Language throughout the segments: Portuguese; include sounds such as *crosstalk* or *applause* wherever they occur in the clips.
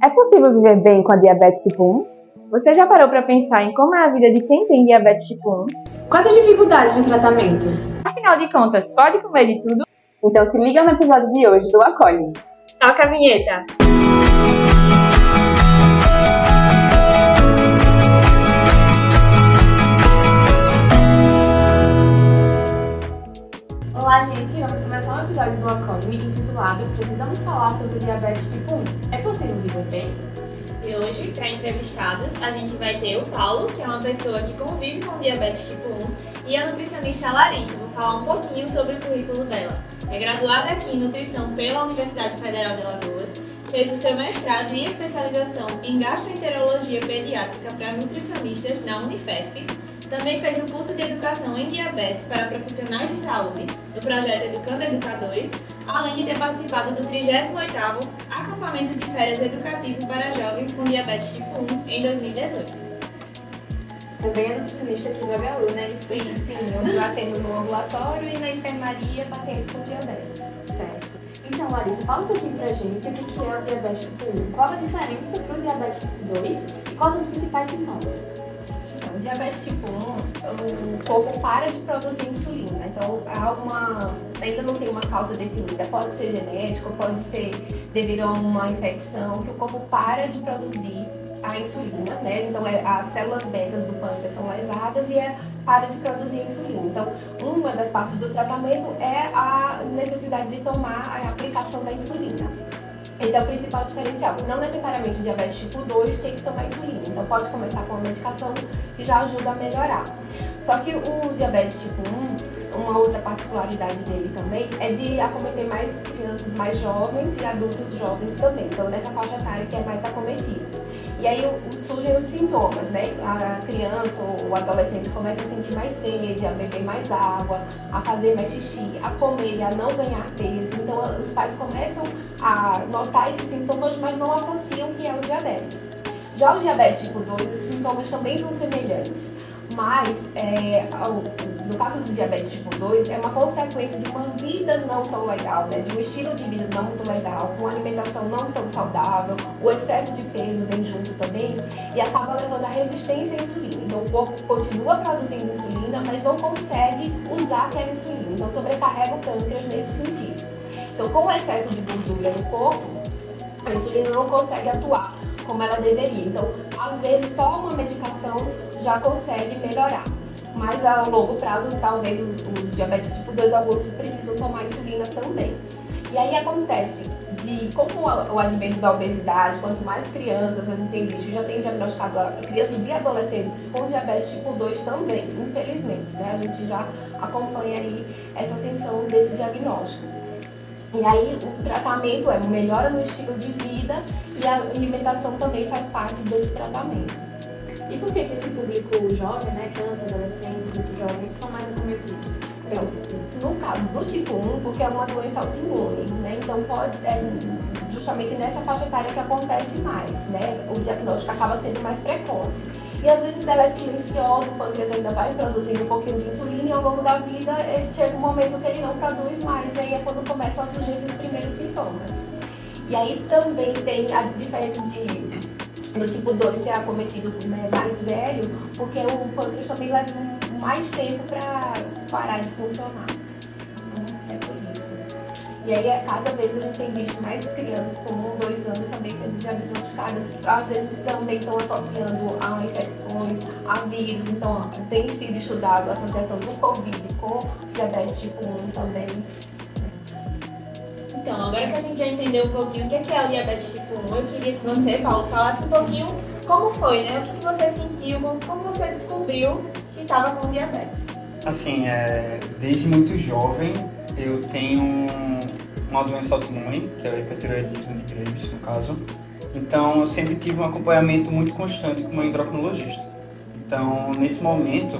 É possível viver bem com a diabetes tipo 1? Você já parou para pensar em como é a vida de quem tem diabetes tipo 1? Quais as dificuldades no tratamento? Afinal de contas, pode comer de tudo? Então se liga no episódio de hoje do Acolhe. Toca a vinheta! Olá, gente! Um episódio do Acolhe intitulado Precisamos falar sobre diabetes tipo 1. É possível viver bem? E hoje, para entrevistadas, a gente vai ter o Paulo, que é uma pessoa que convive com diabetes tipo 1, e a nutricionista Larissa. Vou falar um pouquinho sobre o currículo dela. É graduada aqui em nutrição pela Universidade Federal de Alagoas, fez o seu mestrado e especialização em gastroenterologia pediátrica para nutricionistas na Unifesp também fez um curso de educação em diabetes para profissionais de saúde do projeto Educando Educadores, além de ter participado do 38º Acampamento de Férias Educativo para Jovens com Diabetes Tipo 1 em 2018. Também é nutricionista aqui no HU, né? Sim, sim. Eu atendo no ambulatório e na enfermaria pacientes com diabetes. Certo. Então, Larissa, fala um pouquinho pra gente o que é o diabetes tipo 1. Qual a diferença para o diabetes tipo 2 e quais os principais sintomas? O diabetes tipo 1, o corpo para de produzir insulina. Então, há uma, ainda não tem uma causa definida. Pode ser genético, pode ser devido a uma infecção, que o corpo para de produzir a insulina, né? Então, é, as células betas do pâncreas são lesadas e é, para de produzir insulina. Então, uma das partes do tratamento é a necessidade de tomar a aplicação da insulina. Esse é o principal diferencial. Não necessariamente o diabetes tipo 2 tem que tomar insulina. Então pode começar com uma medicação que já ajuda a melhorar. Só que o diabetes tipo 1, uma outra particularidade dele também é de acometer mais crianças mais jovens e adultos jovens também. Então nessa faixa etária que é mais acometida. E aí surgem os sintomas, né? A criança ou o adolescente começa a sentir mais sede, a beber mais água, a fazer mais xixi, a comer, a não ganhar peso. Então os pais começam a notar esses sintomas, mas não associam que é o diabetes. Já o diabetes tipo 2, os sintomas também são semelhantes mas é, no caso do diabetes tipo 2, é uma consequência de uma vida não tão legal, né? de um estilo de vida não muito legal, com alimentação não tão saudável, o excesso de peso vem junto também e acaba levando à resistência à insulina. Então o corpo continua produzindo insulina, mas não consegue usar aquela insulina, então sobrecarrega o pâncreas nesse sentido. Então com o excesso de gordura no corpo, a insulina não consegue atuar como ela deveria. Então, às vezes, só uma medicação já consegue melhorar. Mas a longo prazo, talvez os, os diabetes tipo 2 alguns precisam tomar insulina também. E aí acontece de como o advento da obesidade, quanto mais crianças a gente tem visto, já tem diagnosticado crianças e adolescentes com diabetes tipo 2 também, infelizmente, né? A gente já acompanha aí essa ascensão desse diagnóstico. E aí o tratamento é melhora no estilo de vida e a alimentação também faz parte desse tratamento. E por que, que esse público jovem, né, criança, adolescente, muito jovem, são mais acometidos? Então, no caso do tipo 1, porque é uma doença autoimune, né? Então pode é justamente nessa faixa etária que acontece mais, né? O diagnóstico acaba sendo mais precoce. E às vezes ela é silenciosa, o pâncreas ainda vai produzindo um pouquinho de insulina e ao longo da vida chega um momento que ele não produz mais, e aí é quando começam a surgir esses primeiros sintomas. E aí também tem a diferença de no tipo 2 ser acometido né, mais velho, porque o pâncreas também leva mais tempo para parar de funcionar. É por isso. E aí, é, cada vez a gente tem visto mais crianças com um, dois anos também sendo diagnosticadas. Às vezes também estão associando a infecções, a vírus. Então, tem sido estudado a associação do Covid com diabetes tipo 1 também. Então, agora que a gente já entendeu um pouquinho o que é, é o diabetes tipo 1, eu queria que você, Paulo, falasse um pouquinho como foi, né? O que você sentiu, como você descobriu que estava com diabetes. Assim, é, desde muito jovem eu tenho uma doença autoimune, que é o hipertireoidismo de Graves, no caso. Então, eu sempre tive um acompanhamento muito constante com o meu endocrinologista. Então, nesse momento,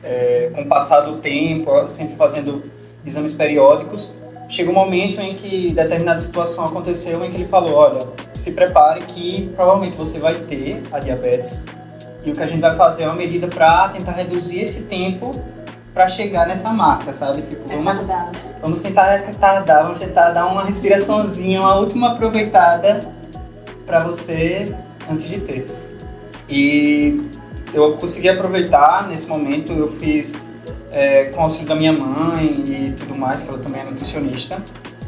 é, com o passar do tempo, sempre fazendo exames periódicos, chega um momento em que determinada situação aconteceu em que ele falou, olha, se prepare que provavelmente você vai ter a diabetes e o que a gente vai fazer é uma medida para tentar reduzir esse tempo para chegar nessa marca, sabe? Tipo, vamos, né? vamos tentar retardar, vamos tentar dar uma respiraçãozinha, uma última aproveitada para você antes de ter. E eu consegui aproveitar nesse momento, eu fiz é, com o auxílio da minha mãe e tudo mais, que ela também é nutricionista.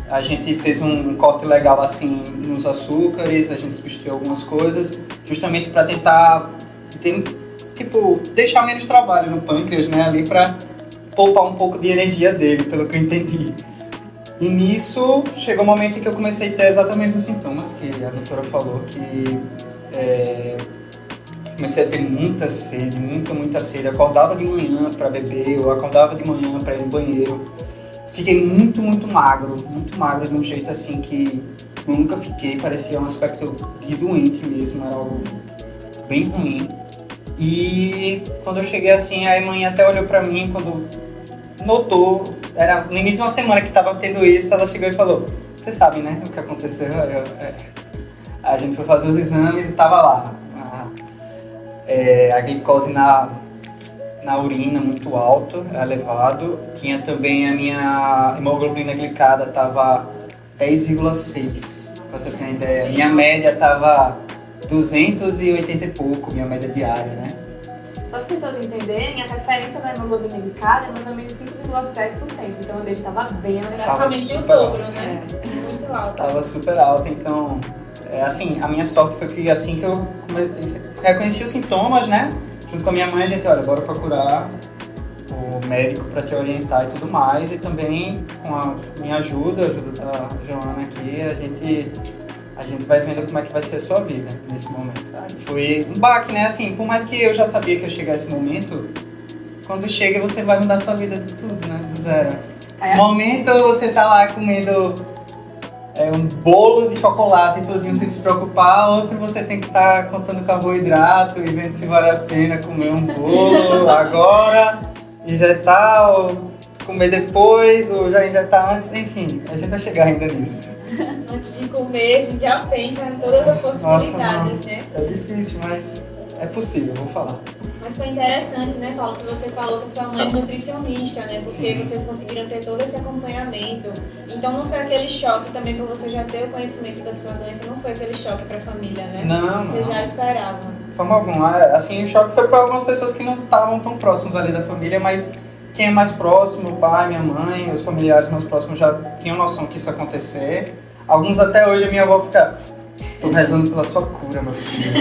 A gente fez um corte legal assim nos açúcares, a gente substituiu algumas coisas, justamente para tentar ter, tipo, deixar menos trabalho no pâncreas, né, ali para poupar um pouco de energia dele, pelo que eu entendi. E nisso chegou o um momento em que eu comecei a ter exatamente os sintomas que a doutora falou, que é, comecei a ter muita sede, muita, muita sede. Acordava de manhã para beber, eu acordava de manhã para ir no banheiro. Fiquei muito, muito magro, muito magro de um jeito assim que eu nunca fiquei, parecia um aspecto de doente mesmo, era algo bem ruim. E quando eu cheguei assim, a mãe até olhou para mim quando notou, era no início de uma semana que estava tendo isso, ela chegou e falou: Você sabe, né, o que aconteceu? Eu, é. A gente foi fazer os exames e estava lá. A, é, a glicose na, na urina muito alto, elevado. Tinha também a minha hemoglobina glicada, estava 10,6, para você ter uma ideia. Minha média estava 280 e pouco, minha média diária, né? Só para as pessoas entenderem, a referência da hemoglobina glicada é mais ou menos 5,7%. Então a dele estava bem elevado. Praticamente o dobro, né? É. Muito alto. Tava super alta, então... É, assim, a minha sorte foi que assim que eu reconheci os sintomas, né? Junto com a minha mãe, a gente, olha, bora procurar o médico para te orientar e tudo mais. E também com a minha ajuda, a ajuda da Joana aqui, a gente a gente vai vendo como é que vai ser a sua vida nesse momento. Tá? Foi um baque, né? Assim, por mais que eu já sabia que ia chegar esse momento, quando chega você vai mudar sua vida de tudo, né? Do zero. É. Momento você tá lá comendo é, um bolo de chocolate e tudo sem se preocupar, outro você tem que estar tá contando carboidrato e vendo se vale a pena comer um bolo *laughs* agora, injetar ou comer depois, ou já injetar antes, enfim, a gente vai chegar ainda nisso. *laughs* Antes de comer, a gente já pensa em todas as possibilidades, Nossa, né? É difícil, mas é possível, vou falar. Mas foi interessante, né, Paulo, que você falou que sua mãe é nutricionista, né? Porque Sim. vocês conseguiram ter todo esse acompanhamento. Então não foi aquele choque também para você já ter o conhecimento da sua doença, não foi aquele choque para a família, né? Não, Você não. já esperava. Forma alguma. É, assim, o choque foi para algumas pessoas que não estavam tão próximos ali da família, mas quem é mais próximo, o pai, minha mãe, os familiares mais próximos já tinham noção que isso ia acontecer. Alguns até hoje a minha avó fica, tô rezando pela sua cura, meu filho.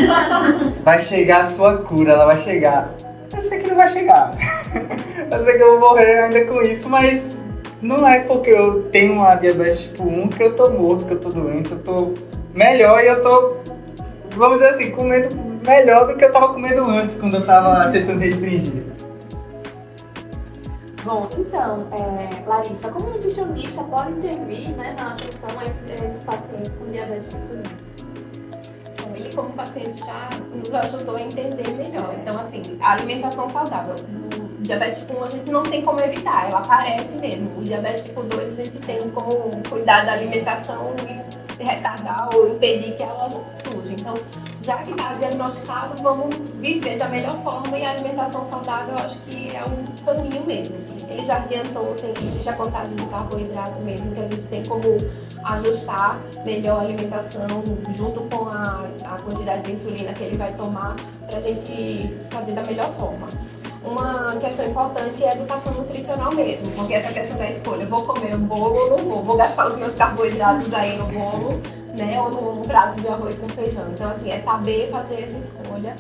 Vai chegar a sua cura, ela vai chegar. Eu sei que não vai chegar. *laughs* Eu sei que eu vou morrer ainda com isso, mas não é porque eu tenho uma diabetes tipo 1 que eu tô morto, que eu tô doente, eu tô melhor e eu tô, vamos dizer assim, comendo melhor do que eu tava comendo antes, quando eu tava tentando restringir. Bom, então, é, Larissa, como nutricionista pode intervir né, na atenção a esses pacientes com diabetes tipo 1? Como paciente já nos ajudou a entender melhor. Então, assim, a alimentação saudável. O diabetes tipo 1 a gente não tem como evitar, ela aparece mesmo. O diabetes tipo 2 a gente tem como cuidar da alimentação e retardar ou impedir que ela surja. Então, já que está diagnosticado, vamos viver da melhor forma e a alimentação saudável eu acho que é um caminho mesmo. Ele já adiantou, tem existe a contagem de carboidrato mesmo, que a gente tem como ajustar melhor a alimentação junto com a, a quantidade de insulina que ele vai tomar para a gente fazer da melhor forma. Uma questão importante é a educação nutricional mesmo, porque essa questão da escolha, vou comer um bolo ou não vou, vou gastar os meus carboidratos aí no bolo né? Ou num prato de arroz com feijão. Então, assim, é saber fazer essa escolha.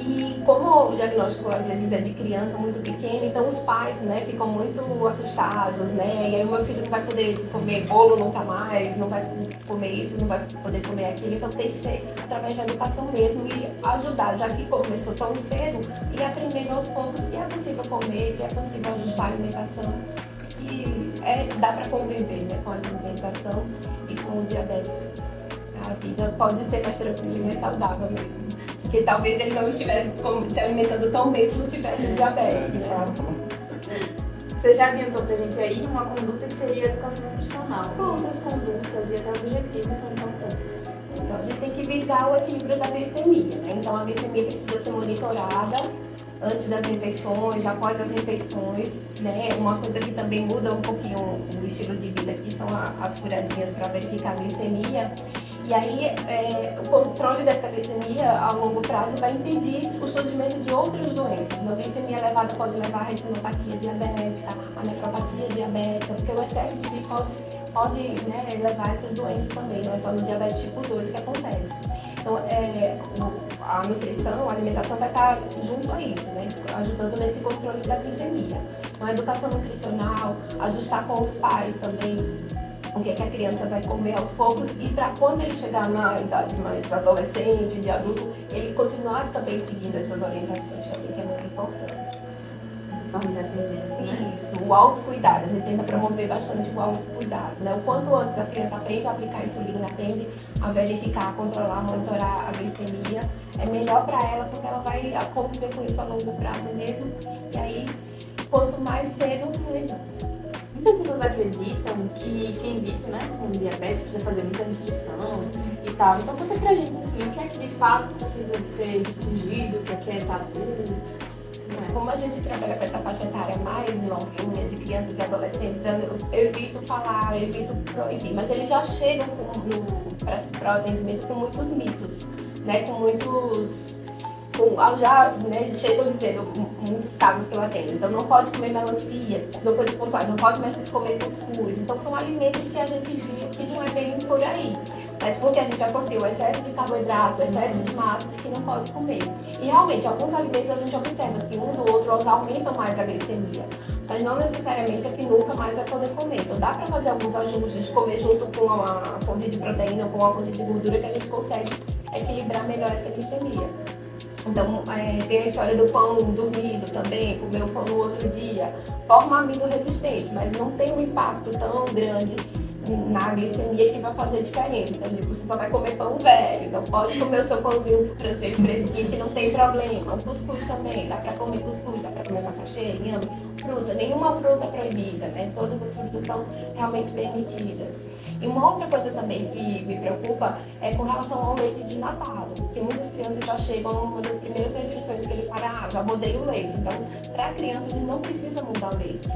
E como o diagnóstico às vezes é de criança muito pequena, então os pais, né, ficam muito assustados, né? E aí o meu filho não vai poder comer bolo nunca mais, não vai comer isso, não vai poder comer aquilo. Então tem que ser através da educação mesmo e ajudar, já que começou tão cedo, e aprendendo aos poucos que é possível comer, que é possível ajustar a alimentação, que é, dá para conviver né, com a alimentação e com o diabetes a vida pode ser mais tranquila e mais saudável mesmo. Porque talvez ele não estivesse se alimentando tão bem se não tivesse diabetes, né? Você já adiantou pra gente aí uma conduta que seria a educação nutricional. Qual outras condutas e até objetivos são importantes? Então, a gente tem que visar o equilíbrio da glicemia, né? Então, a glicemia precisa ser monitorada antes das refeições, após as refeições, né? Uma coisa que também muda um pouquinho o estilo de vida aqui são as furadinhas para verificar a glicemia. E aí, é, o controle dessa glicemia a longo prazo vai impedir o surgimento de outras doenças. Uma glicemia elevada pode levar a retinopatia diabética, a nefropatia diabética, porque o excesso de glicose pode né, levar a essas doenças também, não é só no diabetes tipo 2 que acontece. Então, é, a nutrição, a alimentação vai estar junto a isso, né? ajudando nesse controle da glicemia. Então, a educação nutricional, ajustar com os pais também o que, é que a criança vai comer aos poucos e para quando ele chegar na idade mais adolescente, de adulto, ele continuar também seguindo essas orientações também, que é muito importante. Né? Isso, o autocuidado. A gente tenta promover bastante o autocuidado. Né? O quanto antes a criança aprende a aplicar insulina, aprende a verificar, a controlar, a monitorar a glicemia, é melhor para ela porque ela vai conviver com isso a longo prazo mesmo. E aí, quanto mais cedo, melhor. Pessoas acreditam que quem vive né, com diabetes precisa fazer muita restrição e tal. Então conta pra gente assim, o que é que de fato precisa de ser restringido, o que é que é tabu, como a gente trabalha com essa faixa etária mais novinha, de crianças e adolescentes, eu evito falar, eu evito proibir, mas eles já chegam para o atendimento com muitos mitos, né? com muitos. Com, já né, chegam dizendo muitos casos que eu atendo. Então, não pode comer melancia, não coisas pontuais, não pode mais comer cuscuz. Então, são alimentos que a gente viu que não é bem por aí mas porque a gente associa o excesso de carboidrato, excesso de massa de que não pode comer. E realmente, alguns alimentos a gente observa que uns ou outros aumentam mais a glicemia, mas não necessariamente é que nunca mais vai poder comer. Então dá para fazer alguns ajustes, comer junto com uma fonte de proteína, com uma fonte de gordura, que a gente consegue equilibrar melhor essa glicemia. Então, é, tem a história do pão dormido também, comer o pão no outro dia. Forma amido resistente, mas não tem um impacto tão grande na glicemia que vai fazer diferença. Então, tipo, você só vai comer pão velho, então pode comer o seu pãozinho francês fresquinho que não tem problema. O cuscuz também, dá pra comer cuscuz, dá pra comer macaxeira, inhame, fruta. Nenhuma fruta proibida, né? Todas as frutas são realmente permitidas. E uma outra coisa também que me preocupa é com relação ao leite de Natal, que muitas crianças já chegam, uma das primeiras restrições que ele para, ah, já mudei o leite. Então, para criança, a gente não precisa mudar o leite,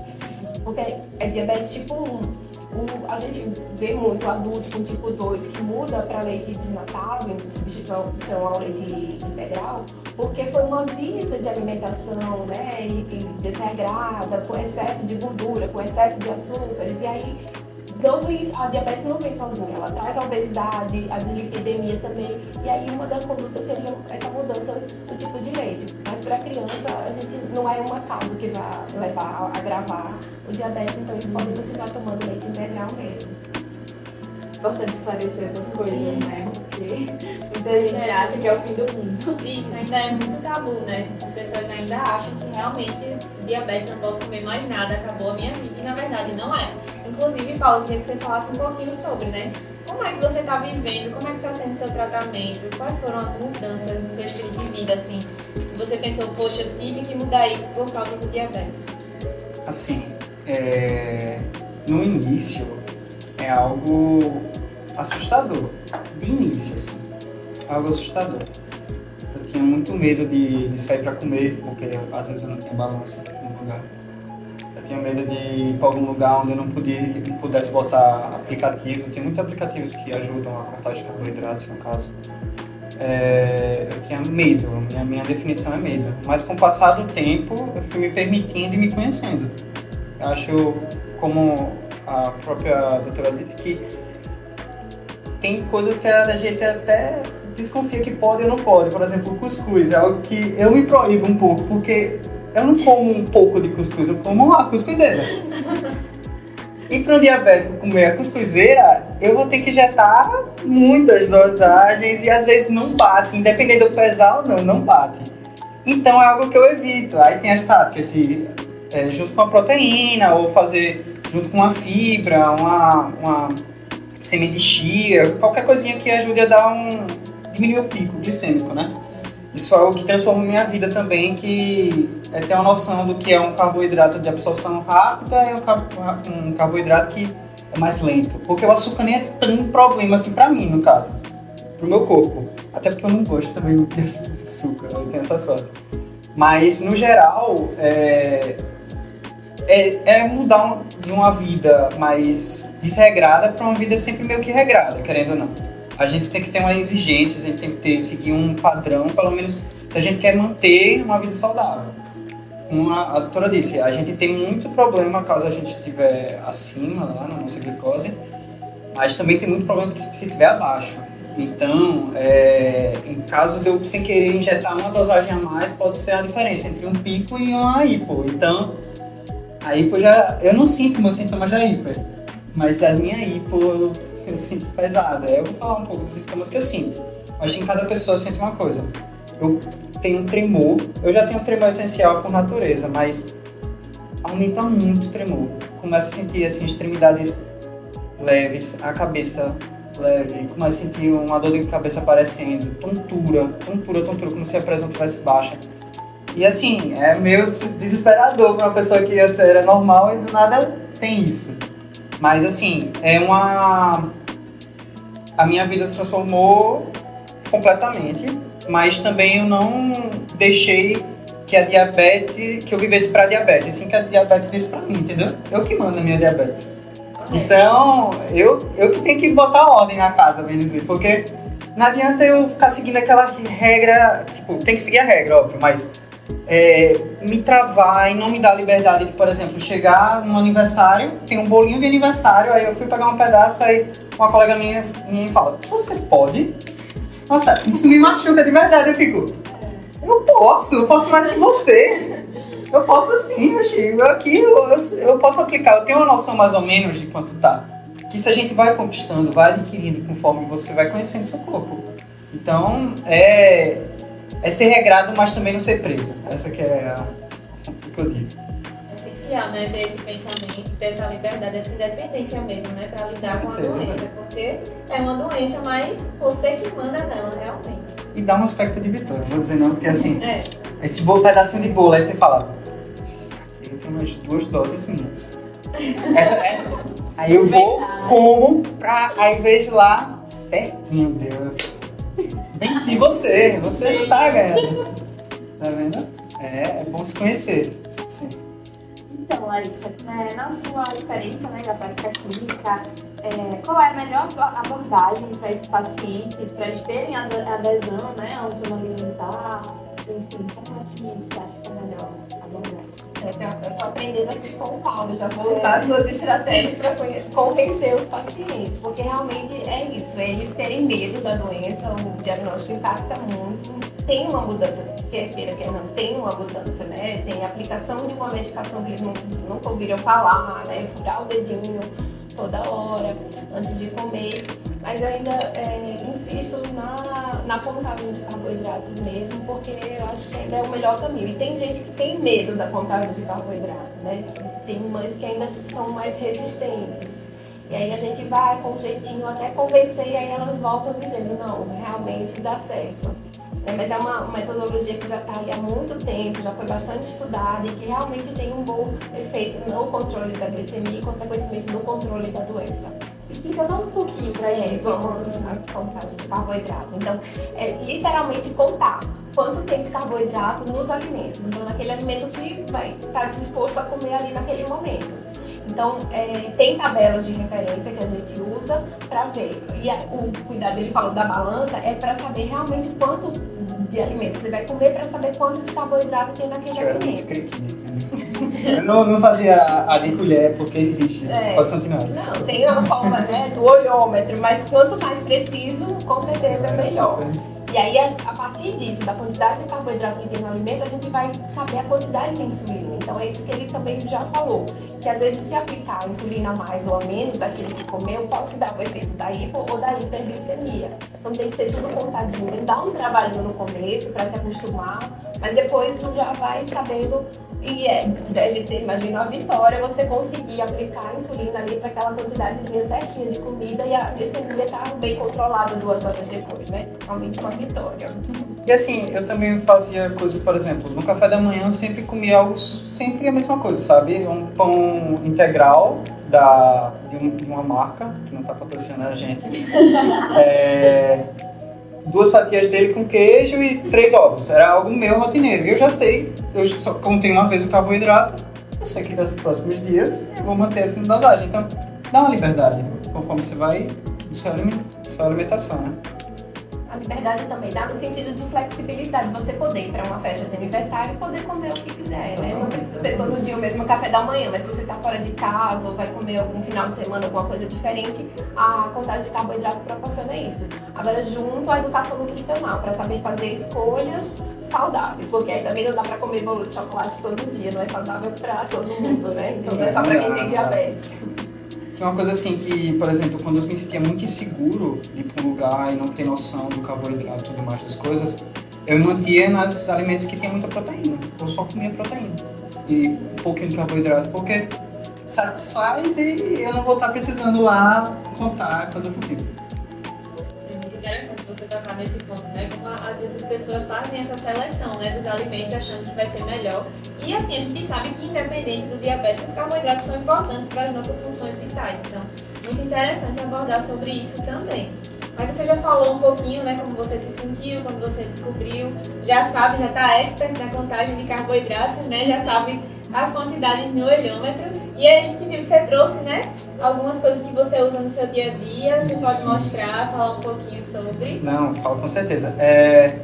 porque é diabetes tipo 1 o, a gente vê muito adultos com tipo 2 que muda para leite desnatável, substituição ao leite integral, porque foi uma vida de alimentação, né, e, e desregrada, com excesso de gordura, com excesso de açúcares, e aí dando isso, a diabetes não vem sozinha, ela traz a obesidade, a dislipidemia também, e aí uma das condutas seria essa mudança do tipo de leite. Mas para criança, a gente não é uma causa que vai levar a agravar o diabetes, então eles podem continuar tomando leite integral mesmo. Importante esclarecer essas coisas, Sim. né? Porque muita gente é. acha que é o fim do mundo. Isso ainda é muito tabu, né? As pessoas ainda acham que realmente diabetes não posso comer mais nada, acabou a minha vida, e na verdade não é. Inclusive, Paulo, queria que você falasse um pouquinho sobre, né? Como é que você está vivendo? Como é que está sendo o seu tratamento? Quais foram as mudanças no seu estilo de vida, assim? Que você pensou, poxa, eu tive que mudar isso por causa do diabetes? Assim, é... no início é algo assustador. De início, assim. Algo assustador. Eu tinha muito medo de, de sair para comer, porque às vezes eu não tinha balança no lugar tinha medo de ir para algum lugar onde eu não, podia, não pudesse botar aplicativo. Tem muitos aplicativos que ajudam a contar de carboidratos, no caso. É, eu tinha medo, minha, minha definição é medo. Mas com o passar do tempo, eu fui me permitindo e me conhecendo. Eu acho, como a própria doutora disse, que tem coisas que a gente até desconfia que pode ou não pode. Por exemplo, cuscuz é algo que eu me proíbo um pouco, porque eu não como um pouco de cuscuz, eu como uma cuscuzeira. E para um diabético comer a cuscuzeira, eu vou ter que injetar muitas dosagens e às vezes não bate, independente do pesar ou não, não bate. Então é algo que eu evito. Aí tem as táticas de, é, junto com a proteína, ou fazer junto com uma fibra, uma, uma chia, qualquer coisinha que ajude a dar um. diminuir o pico glicêmico, né? Isso foi algo que transformou minha vida também, que é ter uma noção do que é um carboidrato de absorção rápida e um, carboidrato que é mais lento. Porque o açúcar nem é tão problema assim pra mim, no caso. Pro meu corpo. Até porque eu não gosto também de *laughs* açúcar, eu tenho essa sorte. Mas, no geral, é, é, é mudar de uma vida mais desregrada para uma vida sempre meio que regrada, querendo ou não. a gente tem que ter uma exigência, a gente tem que ter, seguir um padrão, pelo menos se a gente quer manter uma vida saudável. Uma, a doutora disse, a gente tem muito problema caso a gente estiver acima lá na nossa glicose, mas também tem muito problema se estiver abaixo. Então, é, em caso de eu sem querer injetar uma dosagem a mais, pode ser a diferença entre um pico e uma hipo. Então, a hipo já. Eu não sinto meus sintomas da hiper, mas a minha hipo eu, eu sinto pesada. Eu vou falar um pouco dos sintomas que eu sinto. Acho que cada pessoa sente uma coisa. Eu tenho um tremor, eu já tenho um tremor essencial por natureza, mas aumenta muito o tremor. Começo a sentir assim, extremidades leves, a cabeça leve, começo a sentir uma dor de cabeça aparecendo, tontura, tontura, tontura, como se a pressão tivesse baixa. E assim, é meio desesperador para uma pessoa que antes era normal e do nada tem isso. Mas assim, é uma. A minha vida se transformou completamente, mas também eu não deixei que a diabetes, que eu vivesse para diabetes, assim que a diabetes vivesse para mim, entendeu? Eu que mando a minha diabetes. Então, eu, eu que tenho que botar ordem na casa, bem dizer, porque não adianta eu ficar seguindo aquela regra, tipo, tem que seguir a regra, óbvio, mas é, me travar e não me dar liberdade de, por exemplo, chegar num aniversário, tem um bolinho de aniversário, aí eu fui pegar um pedaço, aí uma colega minha, minha fala, você pode? Nossa, isso me machuca de verdade, eu fico, eu posso, eu posso mais que você. Eu posso sim, eu aqui eu, eu, eu, posso aplicar, eu tenho uma noção mais ou menos de quanto tá. Que se a gente vai conquistando, vai adquirindo conforme você vai conhecendo seu corpo. Então, é, é ser regrado, mas também não ser preso. Essa que é a, o que eu digo. É essencial, né? Ter esse pensamento, ter essa liberdade, essa independência mesmo, né? Para lidar com a doença. Porque é uma doença, mas você que manda nela, realmente. E dá um aspecto de vitória, vou dizer não, porque assim, é. esse bolo, pedacinho de bolo, aí você fala, tem umas duas doses minhas. Essa, essa. Aí eu vou, como, pra, aí vejo lá, certinho, deu. Venci você, você não tá ganhando. Tá vendo? É, é bom se conhecer. Sim. Então, Larissa, é, na sua experiência né, da prática clínica, é, qual é a melhor abordagem para esses pacientes, para eles terem adesão né, ao plano alimentar? Enfim, como é que você acha que é melhor? Eu estou aprendendo aqui com o Paulo, já vou usar é. suas estratégias para convencer os pacientes, porque realmente é isso, eles terem medo da doença, o diagnóstico impacta muito, tem uma mudança, quer queira, quer não, tem uma mudança, né? Tem aplicação de uma medicação que eles não, nunca ouviram falar, né? Furar o dedinho toda hora, antes de comer. Mas ainda é, insisto na, na contagem de carboidratos mesmo, porque eu acho que ainda é o melhor caminho. E tem gente que tem medo da contagem de carboidrato, né? Tem mães que ainda são mais resistentes. E aí a gente vai com um jeitinho até convencer e aí elas voltam dizendo, não, realmente dá certo. É, mas é uma metodologia que já está há muito tempo, já foi bastante estudada e que realmente tem um bom efeito no controle da glicemia e, consequentemente, no controle da doença. Explica só um pouquinho pra gente. Vamos a contagem de carboidrato. Então, é literalmente contar quanto tem de carboidrato nos alimentos. Então, naquele alimento que vai estar disposto a comer ali naquele momento. Então, é, tem tabelas de referência que a gente usa para ver. E a, o cuidado, ele falou da balança, é para saber realmente quanto de alimento você vai comer para saber quanto de carboidrato tem naquele eu alimento. Eu não, não fazia a, a de colher porque existe. É, Pode continuar. Não, tem uma forma né, do olhômetro, mas quanto mais preciso, com certeza é melhor. E aí, a, partir disso, da quantidade de carboidrato que tem no alimento, a gente vai saber a quantidade de insulina. Então, é isso que ele também já falou. Que às vezes, se aplicar a insulina mais ou a menos daquele que comeu, pode dar o efeito da hipo ou da hiperglicemia. Então, tem que ser tudo contadinho. Dá um trabalho no começo para se acostumar, mas depois já vai sabendo e é, deve ser, imagina, a vitória você conseguir aplicar a insulina ali para aquela quantidadezinha certinha de comida e a glicemia tá bem controlada duas horas depois, né? Realmente uma vitória. E assim, eu também fazia coisas, por exemplo, no café da manhã eu sempre comia algo, sempre a mesma coisa, sabe? Um pão integral da, de, um, de uma marca, que não está patrocinando a gente. *laughs* é, duas fatias dele com queijo e três ovos. Era algo meu rotineiro. Eu já sei, eu só contei uma vez o carboidrato, eu sei que nos próximos dias eu vou manter essa dosagem. Então, dá uma liberdade conforme você vai sua alimentação, né? Liberdade também dá no sentido de flexibilidade, você poder ir para uma festa de aniversário e poder comer o que quiser, né? Não precisa ser todo dia o mesmo café da manhã, mas se você está fora de casa ou vai comer algum final de semana alguma coisa diferente, a contagem de carboidrato proporciona isso. Agora, junto à educação nutricional, para saber fazer escolhas saudáveis, porque aí também não dá para comer bolo de chocolate todo dia, não é saudável para todo mundo, né? Então não é só para quem tem diabetes. Tem uma coisa assim que, por exemplo, quando eu me sentia muito inseguro de ir para um lugar e não ter noção do carboidrato e tudo mais das coisas, eu mantia nos alimentos que tinham muita proteína. Eu só comia proteína e um pouquinho de carboidrato, porque satisfaz e eu não vou estar precisando lá contar coisa por tipo você tocar nesse ponto, né? Como às vezes as pessoas fazem essa seleção né, dos alimentos achando que vai ser melhor. E assim, a gente sabe que independente do diabetes, os carboidratos são importantes para as nossas funções vitais. Então, muito interessante abordar sobre isso também. Mas você já falou um pouquinho, né, como você se sentiu, quando você descobriu, já sabe, já está expert na contagem de carboidratos, né, já sabe as quantidades no olhômetro. E aí a gente viu que você trouxe, né, algumas coisas que você usa no seu dia a dia. Você pode mostrar, falar um pouquinho sobre? Não, falo com certeza. É,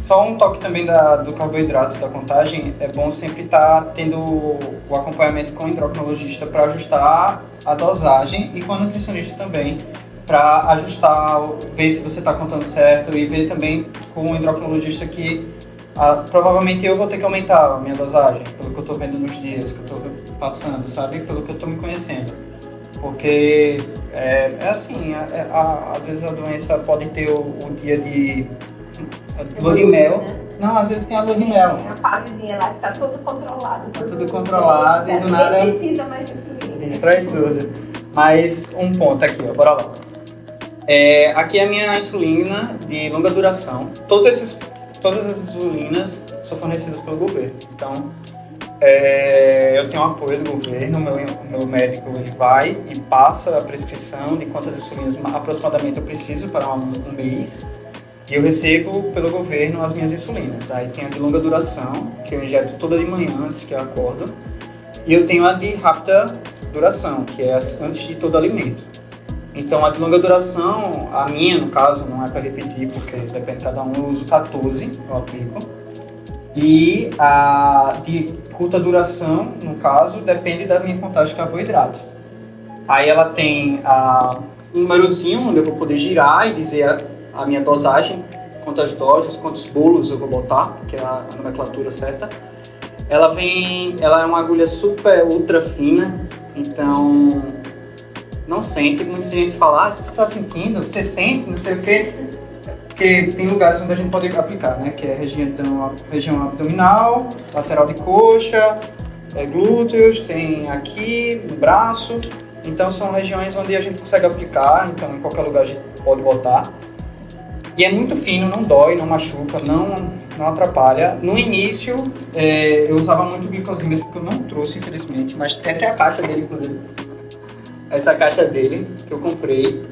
só um toque também da, do carboidrato da contagem, é bom sempre estar tá tendo o acompanhamento com o endocrinologista para ajustar a dosagem e com a nutricionista também para ajustar, ver se você está contando certo e ver também com o endocrinologista que ah, provavelmente eu vou ter que aumentar a minha dosagem, pelo que eu estou vendo nos dias que eu estou passando, sabe? Pelo que eu estou me conhecendo. Porque é, é assim, é, é, a, às vezes a doença pode ter o, o dia de lua de mel. Né? Não, às vezes tem a lua de mel. Tem a fasezinha lá que tá tudo controlado. Tá tudo, controlado e do nada. precisa mais de insulina. Destrói tudo. Mas um ponto aqui, ó, bora lá. É, aqui é a minha insulina de longa duração. Todos esses, todas as insulinas são fornecidas pelo governo. Então, é, eu tenho apoio do governo, meu, meu médico ele vai e passa a prescrição de quantas insulinas aproximadamente eu preciso para um, um mês. E eu recebo pelo governo as minhas insulinas. Aí tem a de longa duração, que eu injeto toda de manhã antes que eu acordo. E eu tenho a de rápida duração, que é antes de todo alimento. Então a de longa duração, a minha no caso, não é para repetir, porque depende de cada um, eu uso 14, eu aplico. E a de curta duração, no caso, depende da minha contagem de carboidrato. Aí ela tem a, um númerozinho onde eu vou poder girar e dizer a, a minha dosagem, quantas doses, quantos bolos eu vou botar, que é a, a nomenclatura certa. Ela vem, ela é uma agulha super ultra fina, então não sente. Muita gente fala, ah, você está sentindo, você sente, não sei o quê porque tem lugares onde a gente pode aplicar, né? Que é região, região abdominal, lateral de coxa, é, glúteos, tem aqui no braço. Então são regiões onde a gente consegue aplicar, então em qualquer lugar a gente pode botar. E é muito fino, não dói, não machuca, não, não atrapalha. No início é, eu usava muito glicosímetro que eu não trouxe, infelizmente, mas essa é a caixa dele, inclusive. Essa é caixa dele que eu comprei.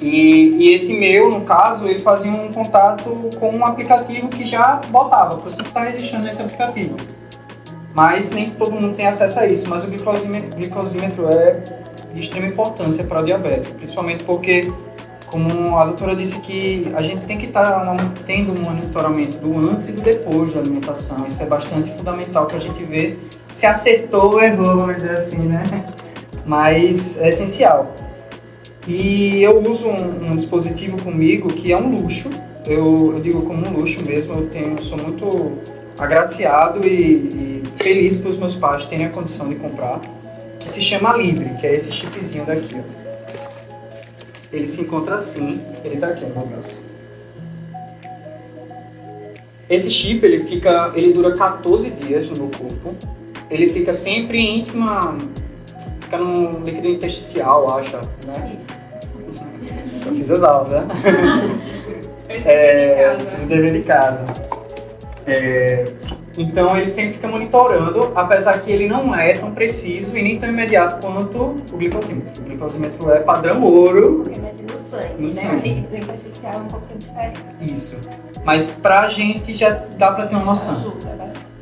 E, e, esse meu, no caso, ele fazia um contato com um aplicativo que já botava, você está resistindo nesse aplicativo. Mas nem todo mundo tem acesso a isso, mas o glicosímetro, glicosímetro é de extrema importância para o diabetes, principalmente porque, como a doutora disse, que a gente tem que estar tá tendo um monitoramento do antes e do depois da alimentação. Isso é bastante fundamental para a gente ver se acertou ou errou, vamos dizer assim, né? Mas é essencial. E eu uso um, um, dispositivo comigo que é um luxo. Eu, eu digo como um luxo mesmo. Eu tenho, sou muito agraciado e, e feliz para os meus pais terem a condição de comprar, que se chama Libre, que é esse chipzinho daqui. Ó. Ele se encontra assim. Ele está aqui, no braço. Esse chip ele fica, ele dura 14 dias no meu corpo. Ele fica sempre íntima, fica no líquido intersticial, acha, né? Isso. Eu fiz as aulas, né? *laughs* é, fiz o dever de casa. É, então ele sempre fica monitorando, apesar que ele não é tão preciso e nem tão imediato quanto o glicosímetro. O glicosímetro é padrão ouro. Porque mede no sangue, no né? Sangue. O líquido intersticial é um pouquinho diferente. Isso. Mas pra gente já dá pra ter uma noção. Ajuda.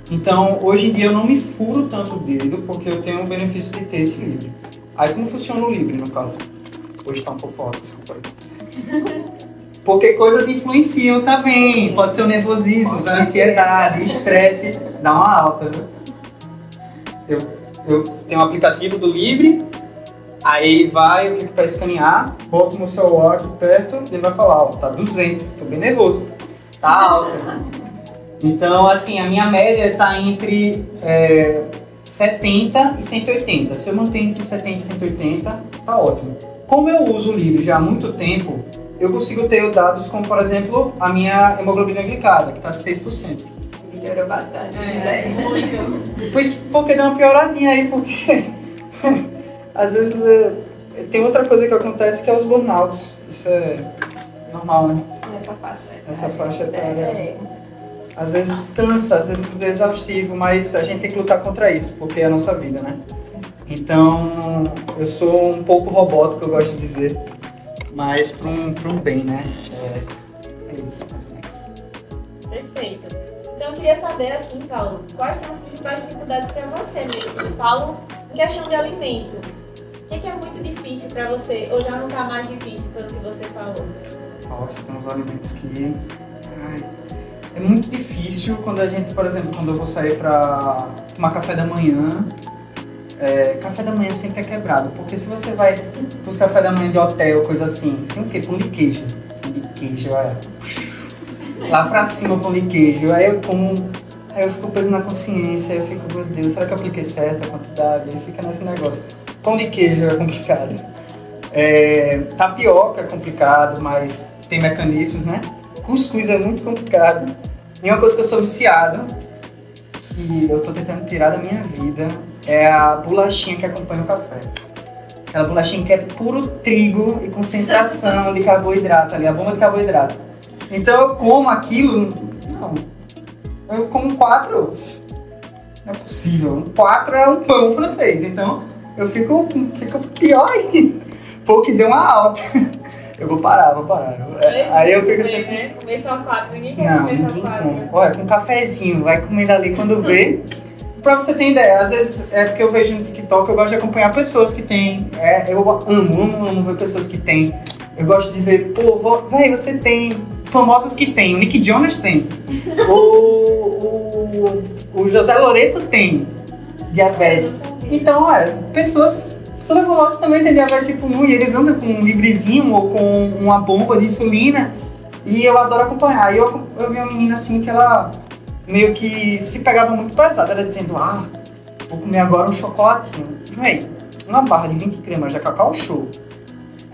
Então, hoje em dia eu não me furo tanto o dedo porque eu tenho o benefício de ter esse livre. Aí como funciona o livre no caso? Hoje tá um pouco alto, desculpa aí. Porque coisas influenciam também. Pode ser o nervosismo, a ansiedade, estresse, dá uma alta. Viu? Eu, eu tenho um aplicativo do Libre, aí vai, eu clico para escanear, boto meu celular aqui perto ele vai falar, ó, tá 200, tô bem nervoso, tá alta. Então, assim, a minha média tá entre é, 70 e 180. Se eu mantenho entre 70 e 180, tá ótimo. Como eu uso o Libre já há muito tempo, eu consigo ter dados como, por exemplo, a minha hemoglobina glicada, que está 6%. Melhorou bastante, é, né? *laughs* Muito. Pois, porque dá uma pioradinha aí, porque *laughs* às vezes é, tem outra coisa que acontece que é os burnouts. Isso é normal, né? Nessa faixa etária. Nessa faixa etária. É. Às vezes cansa, às vezes é exaustivo, mas a gente tem que lutar contra isso, porque é a nossa vida, né? Então, eu sou um pouco robótico, eu gosto de dizer mas para um, um bem, né? É, é isso, Perfeito. Então eu queria saber, assim, Paulo, quais são as principais dificuldades para você mesmo? Paulo, em questão de alimento. O que, que é muito difícil para você, ou já não está mais difícil pelo que você falou? Nossa, tem uns alimentos que. Ai, é muito difícil quando a gente, por exemplo, quando eu vou sair para tomar café da manhã, é, café da manhã sempre é quebrado, porque se você vai pros café da manhã de hotel, coisa assim, tem o quê? Pão de queijo. Pão de queijo, é. Lá pra cima, pão de queijo. Aí eu como. Aí eu fico preso na consciência, aí eu fico, meu Deus, será que eu apliquei certa quantidade? Aí fica nesse negócio. Pão de queijo é complicado. É, tapioca é complicado, mas tem mecanismos, né? Cuscuz é muito complicado. E uma coisa que eu sou viciado, que eu tô tentando tirar da minha vida, é a bolachinha que acompanha o café. Aquela bolachinha que é puro trigo e concentração de carboidrato ali, a bomba de carboidrato. Então eu como aquilo, não. Eu como quatro, não é possível. Um quatro é um pão francês, então eu fico, fico pior ainda. Pô, que deu uma alta. Eu vou parar, vou parar. Aí eu fico assim. Né? Comer só quatro, ninguém quer não, comer só quatro. Come. Olha, com um cafezinho, vai comendo ali quando vê pra você ter ideia, às vezes é porque eu vejo no TikTok, eu gosto de acompanhar pessoas que têm. É, eu amo, amo, amo ver pessoas que têm. Eu gosto de ver, pô, velho, você tem. Famosas que tem, o Nick Jonas tem. *laughs* o, o, o José Loreto tem diabetes. Então, é, pessoas super famosas também têm diabetes tipo 1 e eles andam com um livrezinho ou com uma bomba de insulina. E eu adoro acompanhar. E eu, eu vi uma menina assim que ela meio que se pegava muito pesado. Ela dizendo, ah, vou comer agora um chocolatinho. Véi, uma barra de 20 gramas de cacau show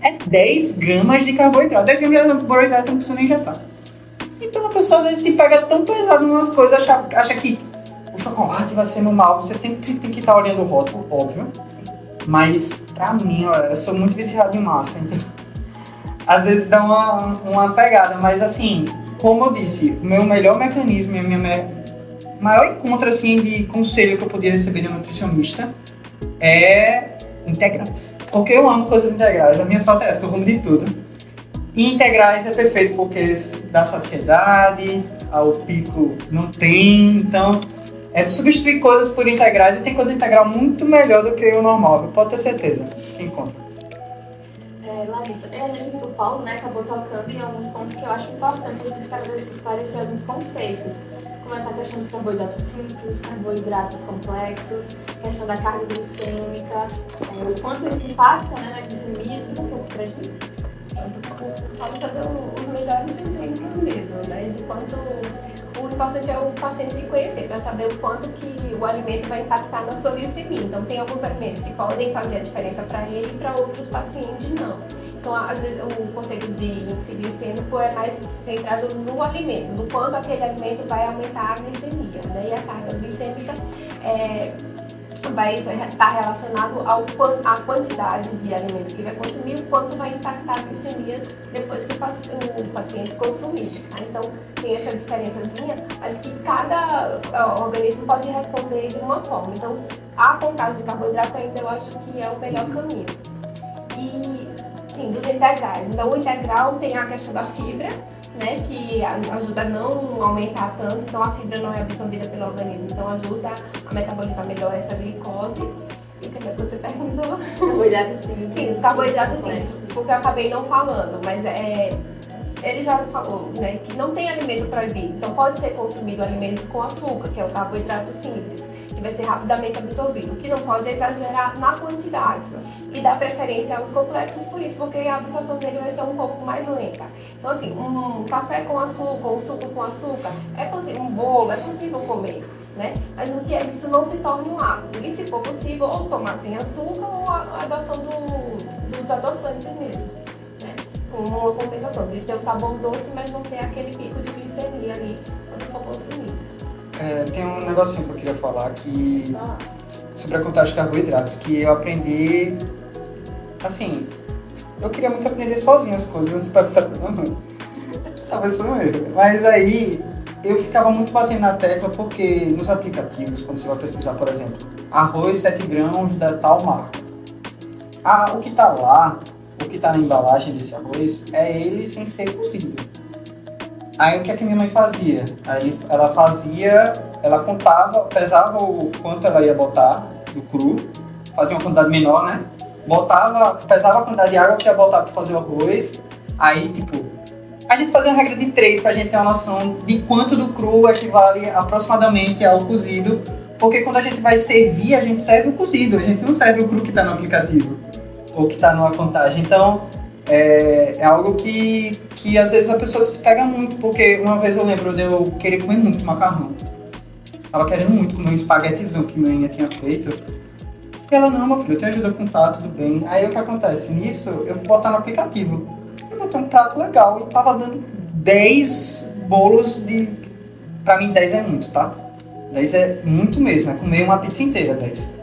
é 10 gramas de carboidrato. 10 gramas de carboidrato não precisa nem injetar. Então a pessoa às vezes se pega tão pesado em umas coisas, acha, acha que o chocolate vai ser mal. Você tem, que estar tá olhando o rótulo, óbvio. Mas pra mim, olha, eu sou muito viciado em massa, então às vezes dá uma, uma pegada, mas assim, como eu disse, o meu melhor mecanismo e a minha me... maior encontro assim, de conselho que eu podia receber de um nutricionista é integrais. Porque eu amo coisas integrais. A minha sorte é essa, eu como de tudo. E integrais é perfeito porque dá saciedade, ao pico não tem, então é substituir coisas por integrais e tem coisa integral muito melhor do que o normal, pode ter certeza encontra. É, Larissa, é, a gente, o Paulo né, acabou tocando em alguns pontos que eu acho importante esclarecer alguns conceitos, como essa questão dos carboidratos simples, carboidratos complexos, questão da carga glicêmica, é, o quanto isso impacta né, na glicemia, explica um pouco pra gente. Dando os melhores exemplos mesmo, né, de quanto importante é o paciente se conhecer para saber o quanto que o alimento vai impactar na sua glicemia. Então, tem alguns alimentos que podem fazer a diferença para ele e para outros pacientes não. Então, vezes, o conceito de índice glicêmico é mais centrado no alimento, do quanto aquele alimento vai aumentar a glicemia. Né? E a carga glicêmica é vai estar relacionado ao, à quantidade de alimento que vai consumir, o quanto vai impactar a glicemia depois que o paciente consumir. Tá? Então, tem essa diferençazinha, mas que cada organismo pode responder de uma forma. Então, a contagem de carboidrato ainda eu acho que é o melhor caminho. E, sim, dos integrais. Então, o integral tem a questão da fibra, né, que ajuda a não aumentar tanto, então a fibra não é absorvida pelo organismo, então ajuda a metabolizar melhor essa glicose. o que mais você perguntou? Carboidratos simples. Sim, os carboidratos simples, porque eu acabei não falando, mas é, ele já falou, né, que não tem alimento proibido. Então pode ser consumido alimentos com açúcar, que é o carboidrato simples, vai ser rapidamente absorvido. O que não pode é exagerar na quantidade e dar preferência aos complexos por isso, porque a absorção dele vai ser um pouco mais lenta. Então assim, um café com açúcar, um suco com açúcar, é possível, um bolo, é possível comer. Né? Mas o que é isso não se torne um hábito. E se for possível, ou tomar sem açúcar ou a adoção do, dos adoçantes mesmo uma compensação de ter o sabor doce, mas não ter aquele pico de glicemia ali quando for consumir. É, tem um negocinho que eu queria falar que sobre a contagem de carboidratos que eu aprendi assim eu queria muito aprender sozinho as coisas antes para talvez foi um erro. Mas aí eu ficava muito batendo na tecla porque nos aplicativos quando você vai pesquisar por exemplo arroz 7 grãos da tal marca. Ah, o que está lá o que está na embalagem desse arroz é ele sem ser cozido. Aí o que, é que minha mãe fazia? Aí ela fazia, ela contava, pesava o quanto ela ia botar do cru, fazia uma quantidade menor, né? Botava, pesava a quantidade de água que ia botar para fazer o arroz. Aí, tipo, a gente fazia uma regra de três para a gente ter uma noção de quanto do cru equivale aproximadamente ao cozido. Porque quando a gente vai servir, a gente serve o cozido, a gente não serve o cru que está no aplicativo ou que está numa contagem. Então, é, é, algo que, que às vezes a pessoa se pega muito, porque uma vez eu lembro de eu querer comer muito macarrão. Tava querendo muito comer um espaguetizão que minha tinha feito. E ela, não, meu filho, eu te ajudo a contar, tudo bem. Aí o que acontece? Nisso, eu fui botar no aplicativo. Eu botei um prato legal e tava dando 10 bolos de. Pra mim, 10 é muito, tá? 10 é muito mesmo, é comer uma pizza inteira, 10.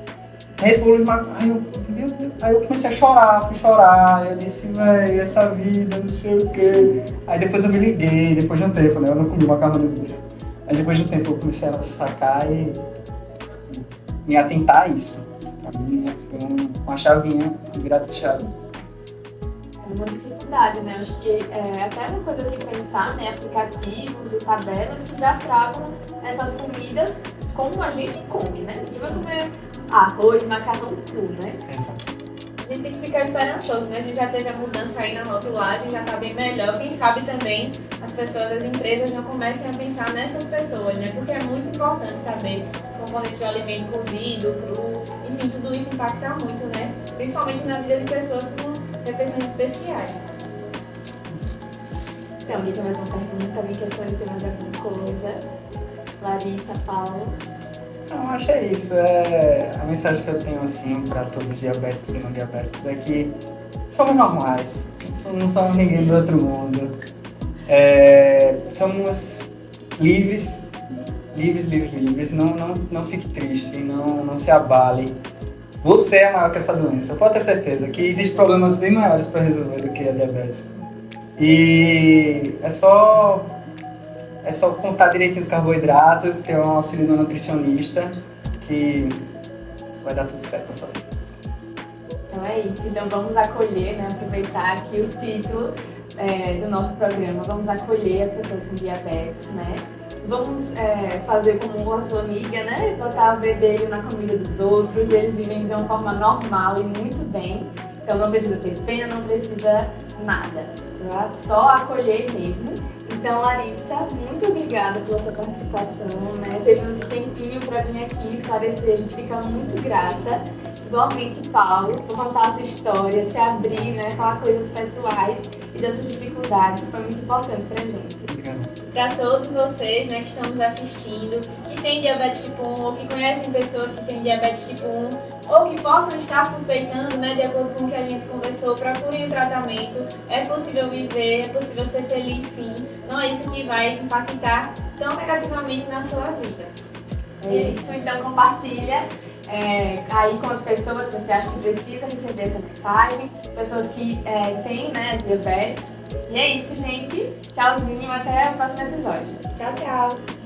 10 bolos de macarrão. Aí eu, meu Deus. Aí eu comecei a chorar, fui chorar. Eu disse, véi, essa vida, não sei o quê. Aí depois eu me liguei, depois de um tempo, né? Eu não comi macarrão no Aí depois de um tempo eu comecei a sacar e me atentar a isso. Pra mim foi uma chavinha virada de chave. É uma dificuldade, né? Acho que é até uma coisa assim pensar, né? Aplicativos e tabelas que já tragam essas comidas como a gente come, né? E vai comer arroz, macarrão cru, né? Exato. A gente tem que ficar esperançoso, né? A gente já teve a mudança aí na rotulagem, já tá bem melhor. Quem sabe também as pessoas, as empresas já comecem a pensar nessas pessoas, né? Porque é muito importante saber os componentes do alimento cozido, cru, enfim, tudo isso impacta muito, né? Principalmente na vida de pessoas com refeições especiais. Então, tem mais uma pergunta? Alguém quer esclarecer mais alguma coisa? Larissa, Paula? Não, acho é isso. É... A mensagem que eu tenho assim para todos os diabéticos e não diabéticos é que somos normais, não somos ninguém do outro mundo. É... Somos livres, livres, livres, livres. Não, não, não fique triste, não, não se abale. Você é maior que essa doença, pode ter certeza que existem problemas bem maiores para resolver do que a diabetes. E é só é só contar direitinho os carboidratos, ter um auxílio do nutricionista, que vai dar tudo certo na sua vida. Então é isso. Então vamos acolher, né, aproveitar aqui o título é, do nosso programa. Vamos acolher as pessoas com diabetes, né? Vamos é, fazer como a sua amiga, né? Botar o bedelho na comida dos outros. Eles vivem de uma forma normal e muito bem. Então não precisa ter pena, não precisa nada. Tá? Só acolher mesmo. Então, Larissa, muito obrigada pela sua participação, né? Teve um tempinho para vir aqui esclarecer, a gente fica muito grata. Igualmente, Paulo, por contar a sua história, se abrir, né? Falar coisas pessoais e das suas dificuldades, foi muito importante pra gente. Para todos vocês né, que estão nos assistindo, que têm diabetes tipo 1 ou que conhecem pessoas que têm diabetes tipo 1, ou que possam estar suspeitando, né, de acordo com o que a gente conversou, procurem o tratamento. É possível viver, é possível ser feliz sim. Não é isso que vai impactar tão negativamente na sua vida. É isso, então compartilha é, aí com as pessoas que você acha que precisa receber essa mensagem, pessoas que é, têm né, diabetes. E é isso, gente. Tchauzinho, até o próximo episódio. Tchau, tchau.